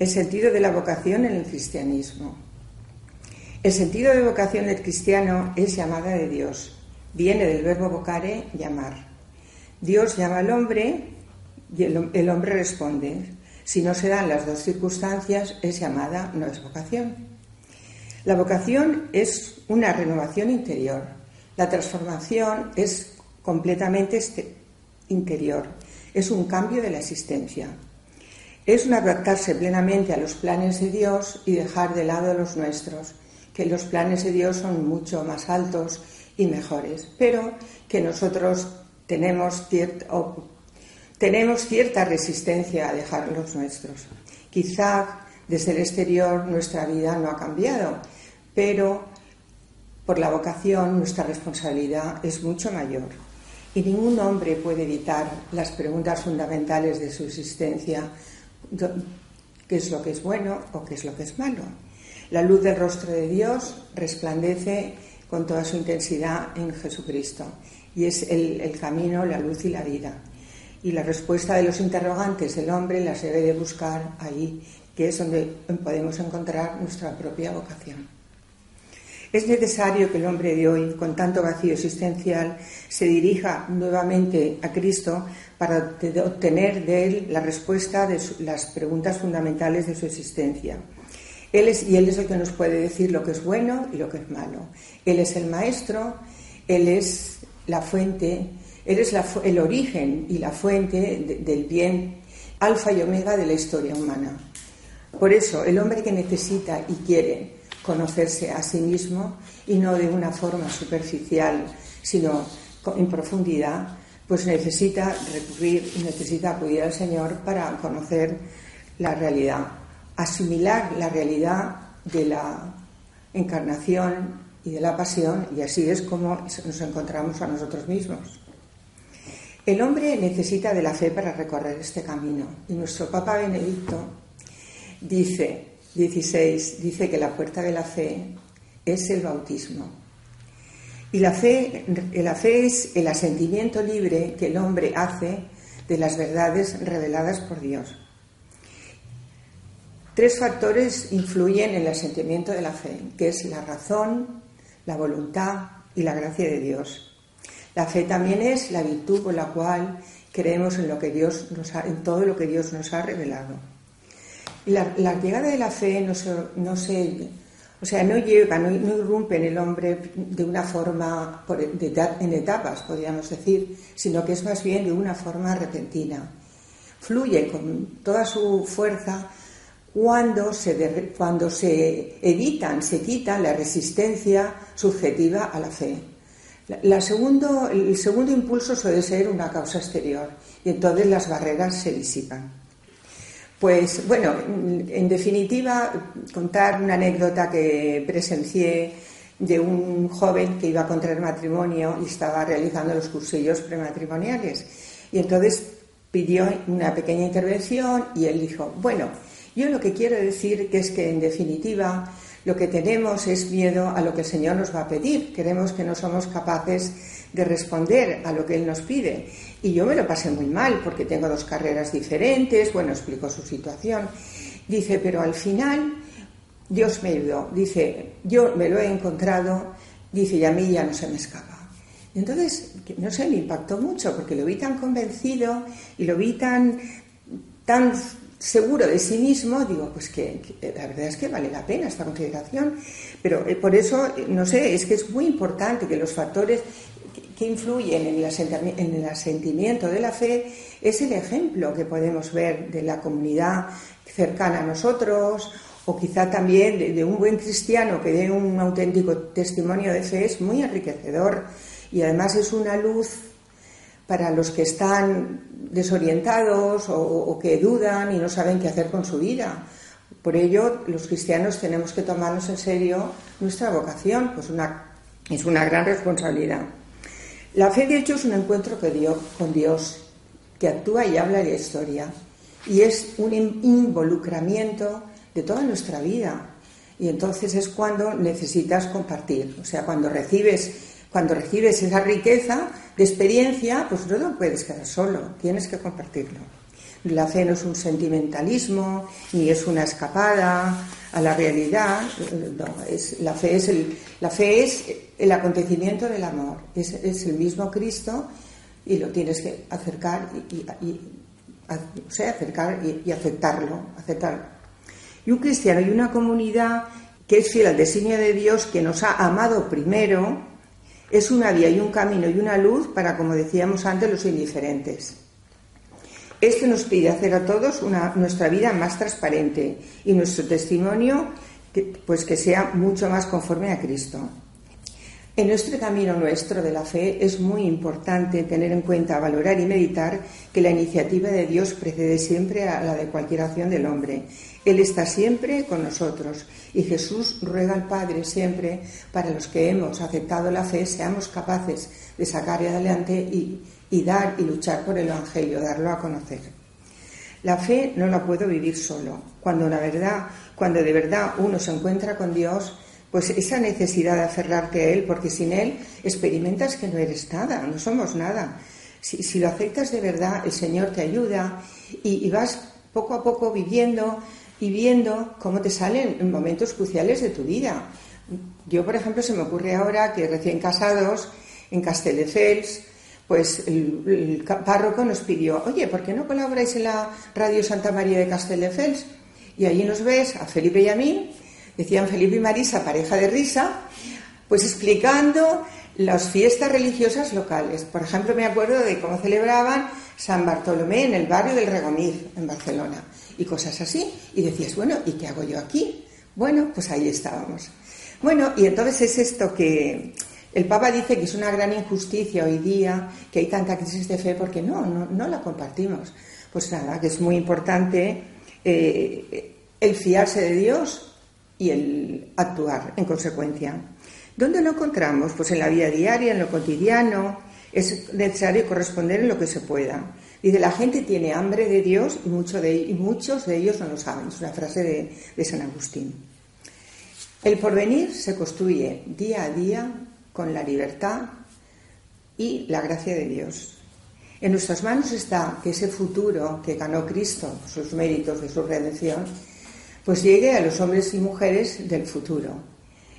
El sentido de la vocación en el cristianismo. El sentido de vocación del cristiano es llamada de Dios. Viene del verbo vocare, llamar. Dios llama al hombre y el, hombre responde. Si no se dan las dos circunstancias, es llamada, no es vocación. La vocación es una renovación interior. La transformación es completamente este- interior. Es un cambio de la existencia. Es un adaptarse plenamente a los planes de Dios y dejar de lado los nuestros, que los planes de Dios son mucho más altos y mejores, pero que nosotros tenemos, tenemos cierta resistencia a dejar los nuestros. Quizá desde el exterior nuestra vida no ha cambiado, pero por la vocación nuestra responsabilidad es mucho mayor. Y ningún hombre puede evitar las preguntas fundamentales de su existencia, qué es lo que es bueno o qué es lo que es malo. La luz del rostro de Dios resplandece con toda su intensidad en Jesucristo y es el, el camino, la luz y la vida. Y la respuesta de los interrogantes del hombre las debe de buscar ahí, que es donde podemos encontrar nuestra propia vocación. Es necesario que el hombre de hoy, con tanto vacío existencial, se dirija nuevamente a Cristo para te- obtener de Él la respuesta de las preguntas fundamentales de su existencia. Él es, y Él es el que nos puede decir lo que es bueno y lo que es malo. Él es el maestro, Él es la fuente, Él es el origen y la fuente de- del bien, alfa y omega de la historia humana. Por eso, el hombre que necesita y quiere conocerse a sí mismo y no de una forma superficial, sino en profundidad, pues necesita recurrir y necesita acudir al Señor para conocer la realidad, asimilar la realidad de la encarnación y de la pasión, y así es como nos encontramos a nosotros mismos. El hombre necesita de la fe para recorrer este camino, y nuestro Papa Benedicto dice, 16, dice que la puerta de la fe es el bautismo. Y la fe, la fe es el asentimiento libre que el hombre hace de las verdades reveladas por Dios. Tres factores influyen en el asentimiento de la fe, que es la razón, la voluntad y la gracia de Dios. La fe también es la virtud por la cual creemos en lo que Dios en todo lo que Dios nos ha revelado. La, la llegada de la fe no se, no se- o sea, no llega, no, no irrumpe en el hombre de una forma, por- en etapas, podríamos decir, sino que es más bien de una forma repentina. Fluye con toda su fuerza cuando se, de- cuando se evitan, se quitan la resistencia subjetiva a la fe. La segundo, el segundo impulso suele ser una causa exterior y entonces las barreras se disipan. Pues bueno, en definitiva, contar una anécdota que presencié de un joven que iba a contraer matrimonio y estaba realizando los cursillos prematrimoniales. Y entonces pidió una pequeña intervención y él dijo, bueno, yo lo que quiero decir que es que en definitiva lo que tenemos es miedo a lo que el Señor nos va a pedir. Queremos que no somos capaces de responder a lo que Él nos pide. Y yo me lo pasé muy mal porque tengo dos carreras diferentes. Bueno, explicó su situación. Dice, pero al final Dios me ayudó. Dice, yo me lo he encontrado. Dice, y a mí ya no se me escapa. Entonces, no sé, me impactó mucho porque lo vi tan convencido y lo vi tan, tan seguro de sí mismo, digo, pues que, que la verdad es que vale la pena esta consideración. Pero eh, por eso, eh, no sé, es que es muy importante que los factores que, influyen en el, asentimiento de la fe es el ejemplo que podemos ver de la comunidad cercana a nosotros o quizá también de, de un buen cristiano que dé un auténtico testimonio de fe es muy enriquecedor y además es una luz para los que están desorientados o, o que dudan y no saben qué hacer con su vida. Por ello, los cristianos tenemos que tomarnos en serio nuestra vocación, pues una, es una gran responsabilidad. La fe, de hecho, es un encuentro con Dios, que actúa y habla de historia, y es un involucramiento de toda nuestra vida. Y entonces es cuando necesitas compartir, o sea, cuando recibes, cuando recibes esa riqueza de experiencia, pues no lo puedes quedar solo, tienes que compartirlo. La fe no es un sentimentalismo, ni es una escapada a la realidad. No, es, la, fe es el, la fe es el acontecimiento del amor. Es, es el mismo Cristo y lo tienes que acercar y, o sea, acercar y aceptarlo, aceptarlo. Y un cristiano y una comunidad que es fiel al designio de Dios, que nos ha amado primero, es una vía y un camino y una luz para, como decíamos antes, los indiferentes. Esto nos pide hacer a todos nuestra vida más transparente y nuestro testimonio que, pues que sea mucho más conforme a Cristo. En nuestro camino nuestro de la fe es muy importante tener en cuenta, valorar y meditar que la iniciativa de Dios precede siempre a la de cualquier acción del hombre. Él está siempre con nosotros y Jesús ruega al Padre siempre para los que hemos aceptado la fe seamos capaces de sacar adelante y, y dar y luchar por el Evangelio, darlo a conocer. La fe no la puedo vivir solo. Cuando la verdad, cuando de verdad uno se encuentra con Dios, pues esa necesidad de aferrarte a Él, porque sin Él experimentas que no eres nada, no somos nada. Si, lo aceptas de verdad, el Señor te ayuda y, vas poco a poco viviendo y viendo cómo te salen en momentos cruciales de tu vida. Yo, por ejemplo, se me ocurre ahora que recién casados en Castelldefels, pues el, párroco nos pidió, oye, ¿por qué no colaboráis en la Radio Santa María de Castelldefels? Y allí nos ves a Felipe y a mí, decían Felipe y Marisa, pareja de risa, pues explicando las fiestas religiosas locales. Por ejemplo, me acuerdo de cómo celebraban San Bartolomé en el barrio del Regomiz, en Barcelona, y cosas así. Y decías, bueno, ¿y qué hago yo aquí? Bueno, pues ahí estábamos. Bueno, y entonces es esto que el Papa dice que es una gran injusticia hoy día que hay tanta crisis de fe porque no, no, la compartimos. Pues nada, que es muy importante eh, el fiarse de Dios y el actuar en consecuencia. ¿Dónde lo encontramos? Pues en la vida diaria, en lo cotidiano. Es necesario corresponder en lo que se pueda. Dice, la gente tiene hambre de Dios y muchos de ellos no lo saben. Es una frase de, de San Agustín. El porvenir se construye día a día con la libertad y la gracia de Dios. En nuestras manos está que ese futuro que ganó Cristo, sus méritos de su redención, pues llegue a los hombres y mujeres del futuro.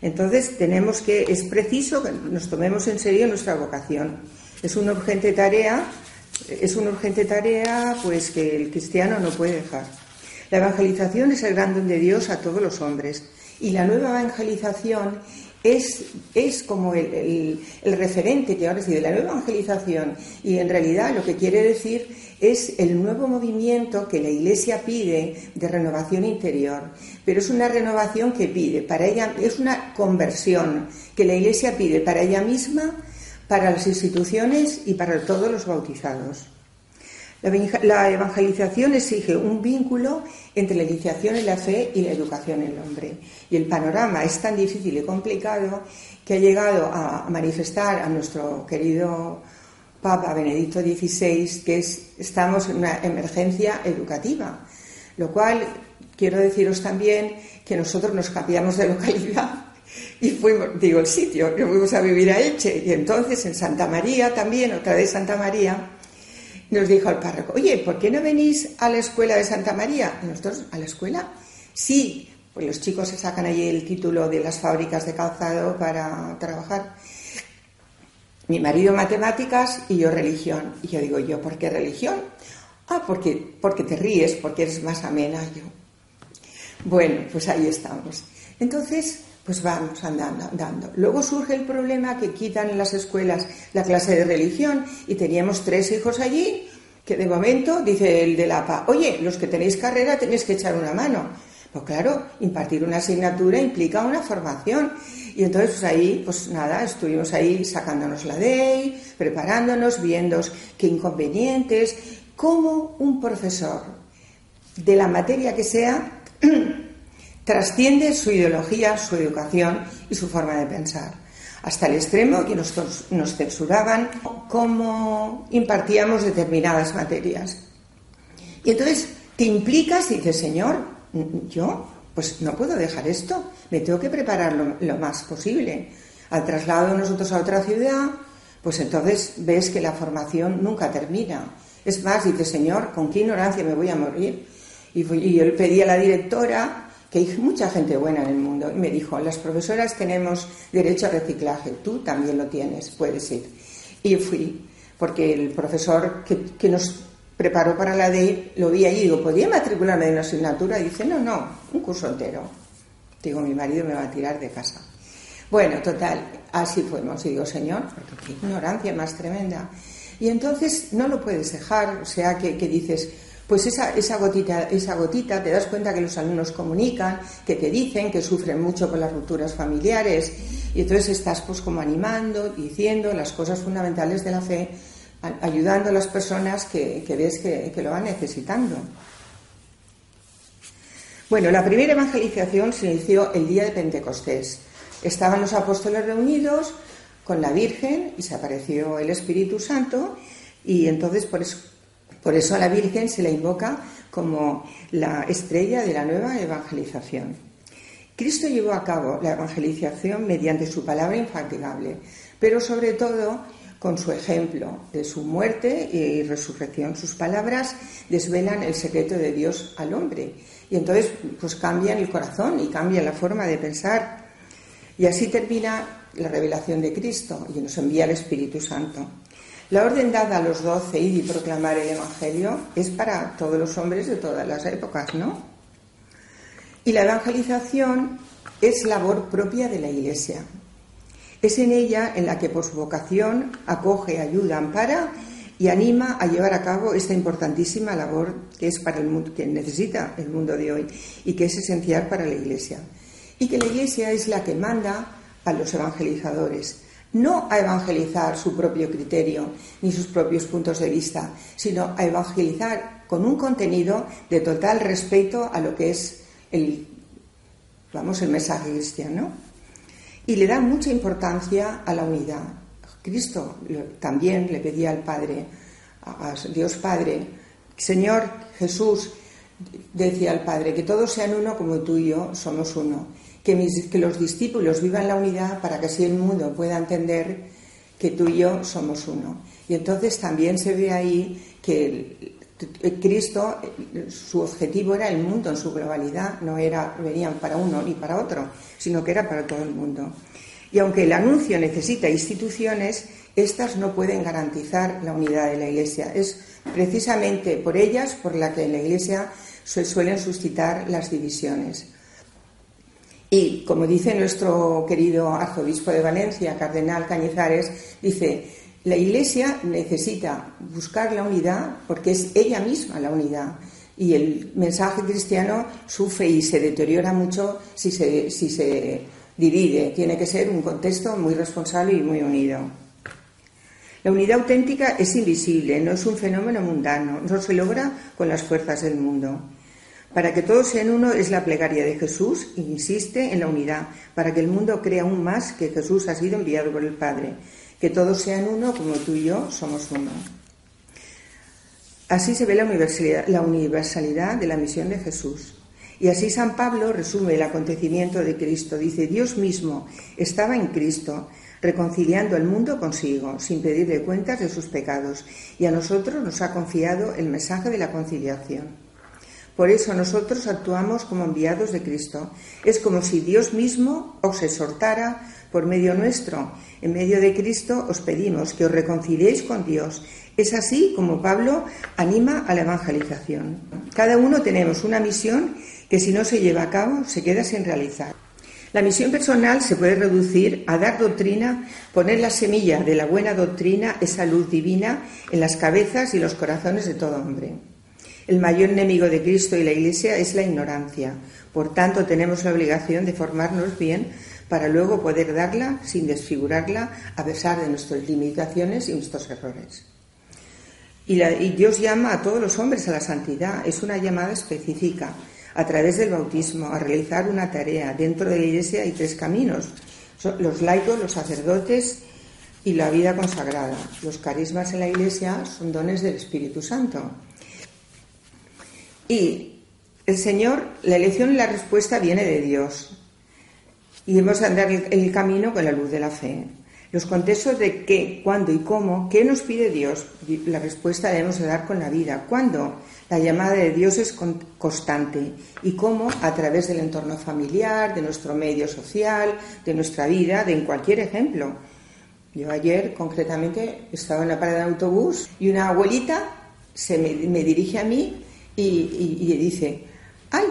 Entonces tenemos que, es preciso que nos tomemos en serio nuestra vocación. Es una urgente tarea, es una urgente tarea pues que el cristiano no puede dejar. La evangelización es el gran don de Dios a todos los hombres y la nueva evangelización es, es como el, el, referente que ahora sí de la nueva evangelización y en realidad lo que quiere decir es el nuevo movimiento que la Iglesia pide de renovación interior, pero es una renovación que pide para ella, es una conversión que la Iglesia pide para ella misma, para las instituciones y para todos los bautizados. La evangelización exige un vínculo entre la iniciación en la fe y la educación en el hombre. Y el panorama es tan difícil y complicado que ha llegado a manifestar a nuestro querido Papa Benedicto XVI que es, estamos en una emergencia educativa. Lo cual quiero deciros también que nosotros nos cambiamos de localidad y fuimos, digo el sitio, que fuimos a vivir a Elche. Y entonces en Santa María también, otra vez Santa María, nos dijo el párroco, oye, ¿por qué no venís a la escuela de Santa María? ¿Y nosotros, ¿a la escuela? Sí, pues los chicos se sacan allí el título de las fábricas de calzado para trabajar. Mi marido matemáticas y yo religión. Y yo digo, ¿yo por qué religión? Ah, porque, porque te ríes, porque eres más amena yo. Bueno, pues ahí estamos. Entonces, pues vamos andando, andando. Luego surge el problema que quitan en las escuelas la clase de religión y teníamos tres hijos allí que de momento dice el de la APA, oye, los que tenéis carrera tenéis que echar una mano. Pues claro, impartir una asignatura implica una formación. Y entonces pues ahí, pues nada, estuvimos ahí sacándonos la ley, preparándonos, viendo qué inconvenientes, cómo un profesor de la materia que sea trasciende su ideología, su educación y su forma de pensar. Hasta el extremo que nos, nos censuraban cómo impartíamos determinadas materias. Y entonces te implicas y dices, Señor, yo pues no puedo dejar esto, me tengo que preparar lo, más posible. Al traslado de nosotros a otra ciudad, pues entonces ves que la formación nunca termina. Es más, dice, Señor, ¿con qué ignorancia me voy a morir? Y, y yo le pedí a la directora, que hay mucha gente buena en el mundo, y me dijo, las profesoras tenemos derecho a reciclaje, tú también lo tienes, puedes ir. Y fui, porque el profesor que, que nos preparó para la DEI, lo vi allí y digo, ¿podría matricularme en una asignatura? Y dice, no, no, un curso entero. Digo, mi marido me va a tirar de casa. Bueno, total, así fuimos. Y digo, Señor, qué ignorancia más tremenda. Y entonces no lo puedes dejar, o sea, que, dices, pues esa, esa, gotita, esa gotita, te das cuenta que los alumnos comunican, que te dicen que sufren mucho con las rupturas familiares, y entonces estás pues como animando, diciendo las cosas fundamentales de la fe ayudando a las personas que, ves que, lo van necesitando. Bueno, la primera evangelización se inició el día de Pentecostés. Estaban los apóstoles reunidos con la Virgen y se apareció el Espíritu Santo y entonces por eso, por eso a la Virgen se la invoca como la estrella de la nueva evangelización. Cristo llevó a cabo la evangelización mediante su palabra infatigable, pero sobre todo con su ejemplo de su muerte y resurrección. Sus palabras desvelan el secreto de Dios al hombre y entonces pues cambian el corazón y cambian la forma de pensar. Y así termina la revelación de Cristo y nos envía el Espíritu Santo. La orden dada a los doce, ir y proclamar el Evangelio, es para todos los hombres de todas las épocas, ¿no? Y la evangelización es labor propia de la Iglesia, es en ella en la que por su vocación acoge, ayuda, ampara y anima a llevar a cabo esta importantísima labor que es para el mundo, que necesita el mundo de hoy y que es esencial para la Iglesia. Y que la Iglesia es la que manda a los evangelizadores, no a evangelizar su propio criterio ni sus propios puntos de vista, sino a evangelizar con un contenido de total respeto a lo que es el, vamos, el mensaje cristiano y le da mucha importancia a la unidad. Cristo también le pedía al Padre, a Dios Padre, Señor Jesús, decía al Padre, que todos sean uno como tú y yo somos uno, que, que los discípulos vivan la unidad para que así el mundo pueda entender que tú y yo somos uno. Y entonces también se ve ahí que Cristo, su objetivo era el mundo en su globalidad, no era venían para uno ni para otro, sino que era para todo el mundo. Y aunque el anuncio necesita instituciones, estas no pueden garantizar la unidad de la Iglesia. Es precisamente por ellas por la que en la Iglesia se suelen suscitar las divisiones. Y como dice nuestro querido arzobispo de Valencia, cardenal Cañizares, dice, la Iglesia necesita buscar la unidad porque es ella misma la unidad. Y el mensaje cristiano sufre y se deteriora mucho si se, si se divide. Tiene que ser un contexto muy responsable y muy unido. La unidad auténtica es invisible, no es un fenómeno mundano, no se logra con las fuerzas del mundo. Para que todos sean uno es la plegaria de Jesús, insiste en la unidad, para que el mundo crea aún más que Jesús ha sido enviado por el Padre que todos sean uno como tú y yo somos uno. Así se ve la universalidad, la universalidad de la misión de Jesús. Y así San Pablo resume el acontecimiento de Cristo. Dice, Dios mismo estaba en Cristo, reconciliando al mundo consigo, sin pedirle cuentas de sus pecados, y a nosotros nos ha confiado el mensaje de la conciliación. Por eso nosotros actuamos como enviados de Cristo. Es como si Dios mismo os exhortara por medio nuestro en medio de Cristo os pedimos que os reconciliéis con Dios. Es así como Pablo anima a la evangelización. Cada uno tenemos una misión que si no se lleva a cabo se queda sin realizar. La misión personal se puede reducir a dar doctrina, poner la semilla de la buena doctrina, esa luz divina, en las cabezas y los corazones de todo hombre. El mayor enemigo de Cristo y la Iglesia es la ignorancia. Por tanto, tenemos la obligación de formarnos bien para luego poder darla sin desfigurarla a pesar de nuestras limitaciones y nuestros errores. Y, Dios llama a todos los hombres a la santidad. Es una llamada específica. A través del bautismo, a realizar una tarea. Dentro de la Iglesia hay tres caminos. Los laicos, los sacerdotes y la vida consagrada. Los carismas en la Iglesia son dones del Espíritu Santo. Y el Señor, la elección y la respuesta viene de Dios. Y hemos de andar el, camino con la luz de la fe. Los contextos de qué, cuándo y cómo, qué nos pide Dios, la respuesta la debemos de dar con la vida. ¿Cuándo? La llamada de Dios es con- constante. ¿Y cómo? A través del entorno familiar, de nuestro medio social, de nuestra vida, de en cualquier ejemplo. Yo ayer, concretamente, estaba en la parada de autobús y una abuelita se me, me dirige a mí y, y- y dice, ay,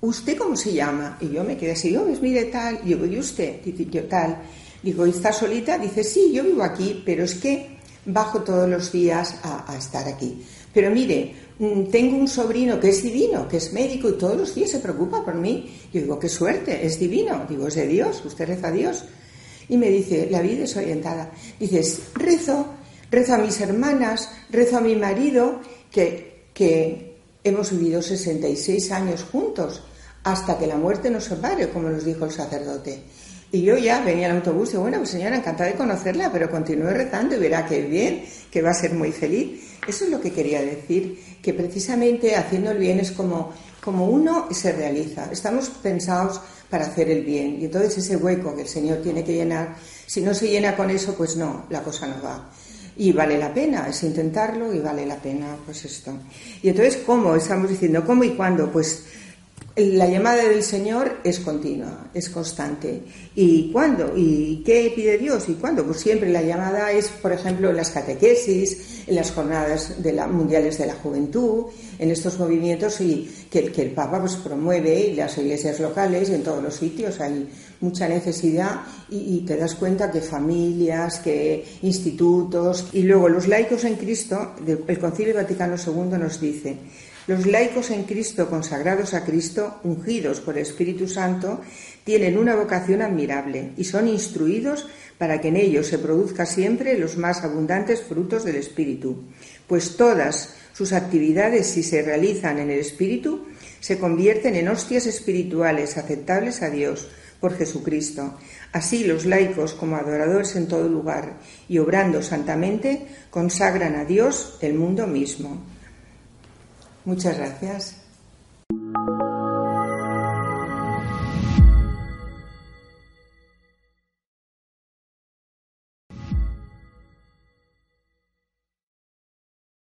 ¿usted cómo se llama? Y yo me quedé así, oh, pues mire tal. Y yo, ¿y usted? Dice, yo tal. Digo, ¿está solita? Dice, sí, yo vivo aquí, pero es que bajo todos los días a, estar aquí. Pero mire, mm, tengo un sobrino que es divino, que es médico y todos los días se preocupa por mí. Yo digo, qué suerte, es divino. Digo, es de Dios, usted reza a Dios. Y me dice, la vida es orientada. Dices, rezo, rezo a mis hermanas, rezo a mi marido, que, que hemos vivido 66 años juntos, hasta que la muerte nos separe, como nos dijo el sacerdote. Y yo ya venía al autobús y bueno, pues señora, encantada de conocerla, pero continúe rezando y verá que bien, que va a ser muy feliz. Eso es lo que quería decir, que precisamente haciendo el bien es como, como uno se realiza. Estamos pensados para hacer el bien y entonces ese hueco que el Señor tiene que llenar, si no se llena con eso, pues no, la cosa no va. Y vale la pena, es intentarlo y vale la pena, pues esto. Y entonces, ¿cómo? Estamos diciendo, ¿cómo y cuándo? Pues la llamada del Señor es continua, es constante. ¿Y cuándo? ¿Y qué pide Dios? ¿Y cuándo? Pues siempre la llamada es, por ejemplo, en las catequesis, en las jornadas de la- mundiales de la juventud, en estos movimientos y que, el Papa pues, promueve y las iglesias locales, en todos los sitios hay mucha necesidad y, y te das cuenta que familias, que institutos y luego los laicos en Cristo, el Concilio Vaticano II nos dice los laicos en Cristo, consagrados a Cristo, ungidos por el Espíritu Santo, tienen una vocación admirable y son instruidos para que en ellos se produzca siempre los más abundantes frutos del Espíritu, pues todas sus actividades, si se realizan en el Espíritu, se convierten en hostias espirituales aceptables a Dios por Jesucristo. Así los laicos, como adoradores en todo lugar y obrando santamente, consagran a Dios el mundo mismo. Muchas gracias.